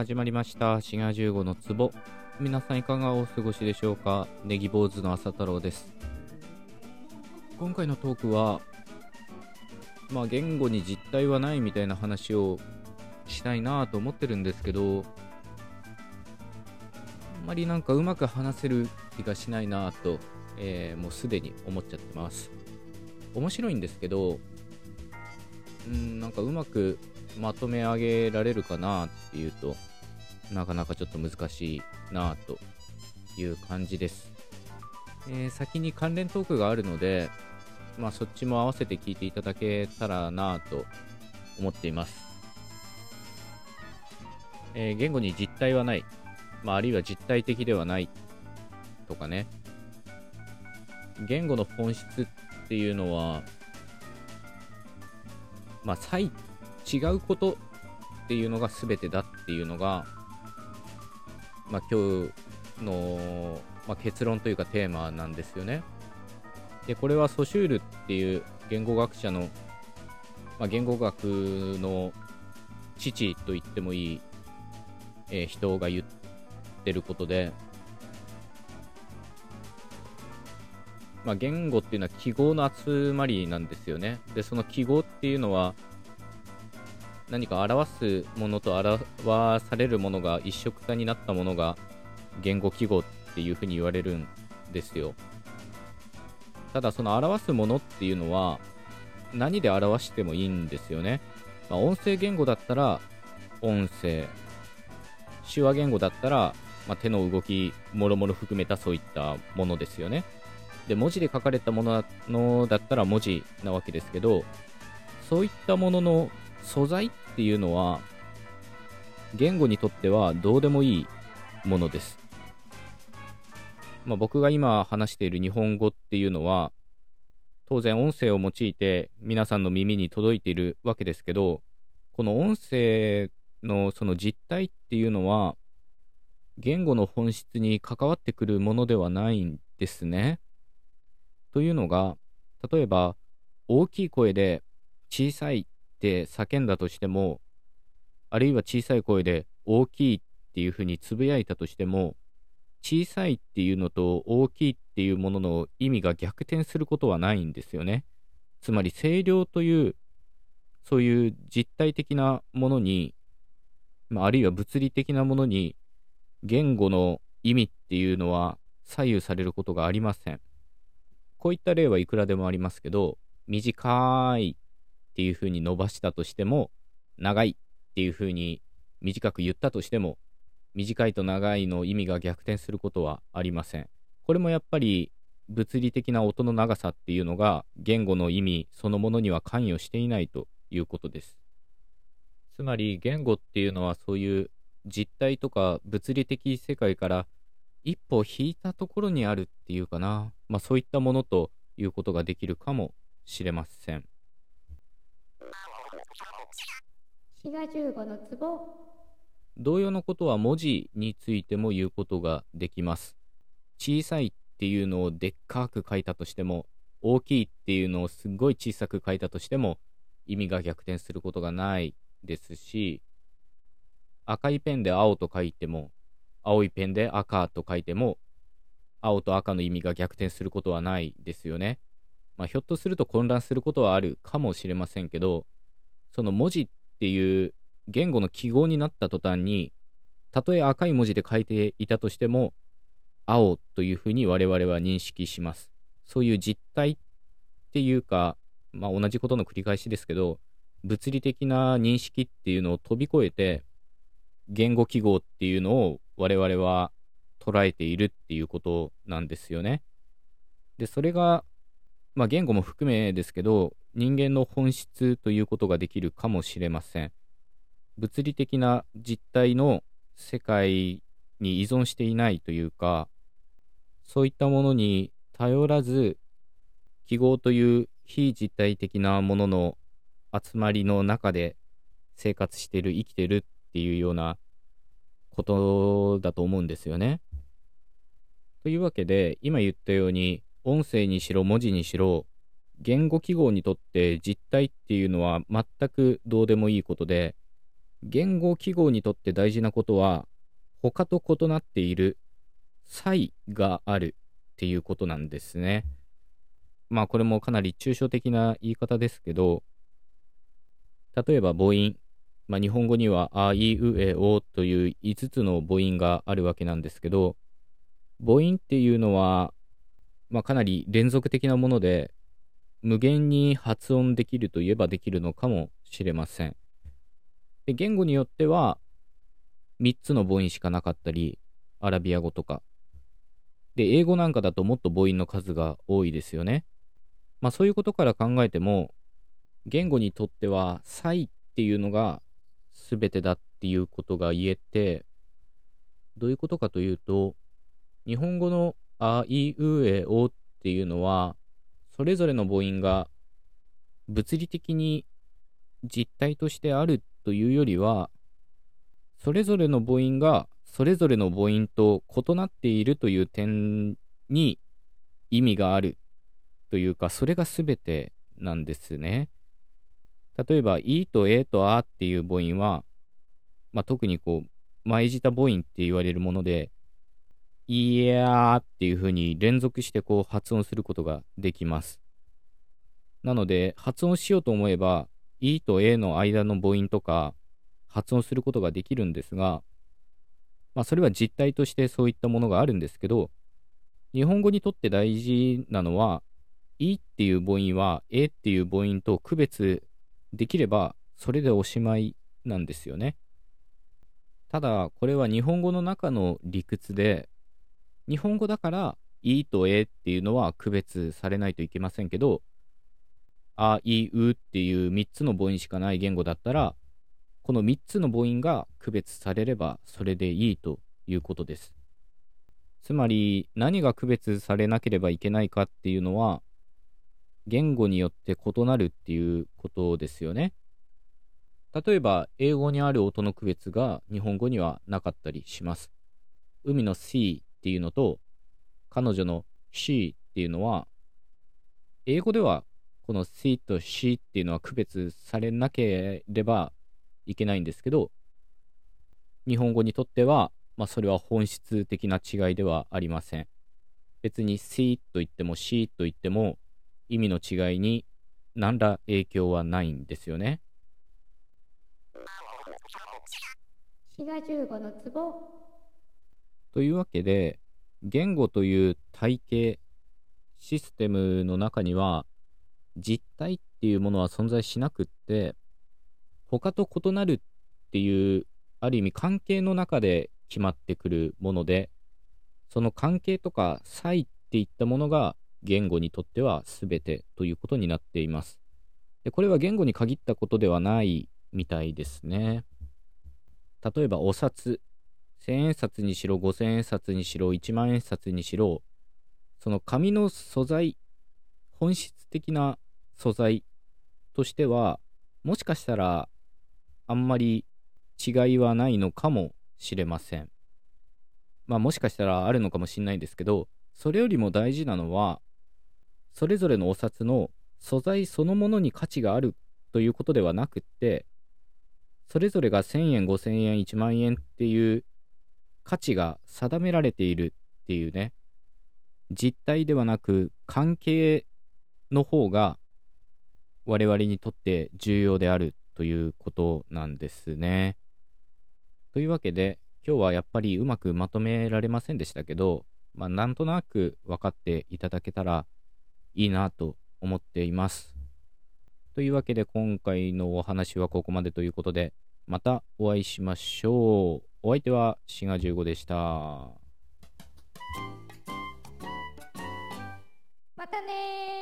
始まりました。滋賀15の壺。皆さんいかがお過ごしでしょうか？ネギ坊主の朝太郎です。今回のトークはまあ言語に実体はないみたいな話をしたいなと思ってるんですけどあんまりなんかうまく話せる気がしないなと、えー、もうすでに思っちゃってます。面白いんですけどうんなんかうまくまとめ上げられるかなっていうとなかなかちょっと難しいなという感じです、えー、先に関連トークがあるのでまあそっちも合わせて聞いていただけたらなと思っています、えー、言語に実体はない。まあ、あるいは実体的ではないとかね。言語の本質っていうのはまあ最違うことっていうのが全てだっていうのがまあ今日の、まあ、結論というかテーマなんですよねでこれはソシュールっていう言語学者の、まあ、言語学の父と言ってもいい、えー、人が言ってることで、まあ、言語っていうのは記号の集まりなんですよね。で、その記号っていうのは、何か表すものと表されるものが一色化になったものが言語記号っていうふうに言われるんですよ。ただその表すものっていうのは何で表してもいいんですよね。まあ、音声言語だったら音声、手話言語だったらまあ、手の動きもろもろ含めたそういったものですよね。で文字で書かれたものだったら文字なわけですけどそういったものの素材っっていうのは言語にとってはどうでもいいものです。まあ、僕が今話している日本語っていうのは当然音声を用いて皆さんの耳に届いているわけですけどこの音声のその実態っていうのは言語の本質に関わってくるものではないんですね。というのが、例えば、大きい声で小さいって叫んだとしても、あるいは小さい声で大きいっていうふうにつぶやいたとしても、小さいっていうのと大きいっていうものの意味が逆転することはないんですよね。つまり声量という、そういう実体的なものに、まあ、あるいは物理的なものに言語の意味っていうのは左右されることがありません。こういった例はいくらでもありますけど、短いっていうふうに伸ばしたとしても、長いっていうふうに短く言ったとしても、短いと長いの意味が逆転することはありません。これもやっぱり物理的な音の長さっていうのが言語の意味そのものには関与していないということです。つまり言語っていうのはそういう実体とか物理的世界から一歩引いたところにあるっていうかな、まあ、そういったものということができるかもしれません。同様のことは文字についても言うことができます。小さいっていうのをでっかく書いたとしても、大きいっていうのをすっごい小さく書いたとしても、意味が逆転することがないですし、赤いペンで青と書いても、青いペンで赤と書いても、青と赤の意味が逆転することはないですよね。まあ、ひょっとすると混乱することはあるかもしれませんけど、その文字っていう言語の記号になった途端に、たとえ赤い文字で書いていたとしても、青というふうに我々は認識します。そういう実体っていうか、まあ、同じことの繰り返しですけど、物理的な認識っていうのを飛び越えて、言語記号っていうのを我々は捉えているっていうことなんですよね。で、それが、まあ言語も含めですけど、人間の本質ということができるかもしれません。物理的な実体の世界に依存していないというか、そういったものに頼らず、記号という非実体的なものの集まりの中で生活している、生きてるっていうようなことだと思うんですよね。というわけで、今言ったように、音声にしろ文字にしろ、言語記号にとって実体っていうのは全くどうでもいいことで、言語記号にとって大事なことは、他と異なっている差異があるっていうことなんですね。まあこれもかなり抽象的な言い方ですけど、例えば母音、まあ、日本語にはあいうえおという5つの母音があるわけなんですけど、母音っていうのは、まあ、かなり連続的なもので、無限に発音できるといえばできるのかもしれません。で言語によっては、3つの母音しかなかったり、アラビア語とか。で、英語なんかだともっと母音の数が多いですよね。まあそういうことから考えても、言語にとっては、差異っていうのが全てだっていうことが言えて、どういうことかというと、日本語のあいうえおっていうのは、それぞれの母音が物理的に実体としてあるというよりは、それぞれの母音がそれぞれの母音と異なっているという点に意味があるというか、それが全てなんですね。例えば、いとえとあっていう母音は、まあ、特にこう、前舌母音って言われるもので、いやーっていう風に連続してこう発音することができます。なので、発音しようと思えば、いとえの間の母音とか、発音することができるんですが、まあ、それは実態としてそういったものがあるんですけど、日本語にとって大事なのは、いっていう母音は、えっていう母音と区別できれば、それでおしまいなんですよね。ただ、これは日本語の中の理屈で、日本語だから、いとえっていうのは区別されないといけませんけど、あ、い、うっていう3つの母音しかない言語だったら、この3つの母音が区別されればそれでいいということです。つまり何が区別されなければいけないかっていうのは言語によって異なるっていうことですよね。例えば英語にある音の区別が日本語にはなかったりします。海の C っていうのと彼女の she っていうのは英語ではこの C と she っていうのは区別されなければいけないんですけど日本語にとっては、まあ、それは本質的な違いではありません別に C と言っても C と言っても意味の違いに何ら影響はないんですよね。のというわけで、言語という体系、システムの中には、実体っていうものは存在しなくって、他と異なるっていう、ある意味関係の中で決まってくるもので、その関係とか差異っていったものが言語にとっては全てということになっています。でこれは言語に限ったことではないみたいですね。例えばお札、千円札にしろ、五千円札にしろ、一万円札にしろ、その紙の素材、本質的な素材としては、もしかしたらあんまり違いはないのかもしれません。まあもしかしたらあるのかもしれないですけど、それよりも大事なのは、それぞれのお札の素材そのものに価値があるということではなくって、それぞれが1000円、5000円、1万円っていう価値が定められているっていうね、実態ではなく関係の方が我々にとって重要であるということなんですね。というわけで今日はやっぱりうまくまとめられませんでしたけど、まあ、なんとなく分かっていただけたらいいなと思っています。というわけで今回のお話はここまでということで、またお会いしましょう。お相手は滋賀15でした。またね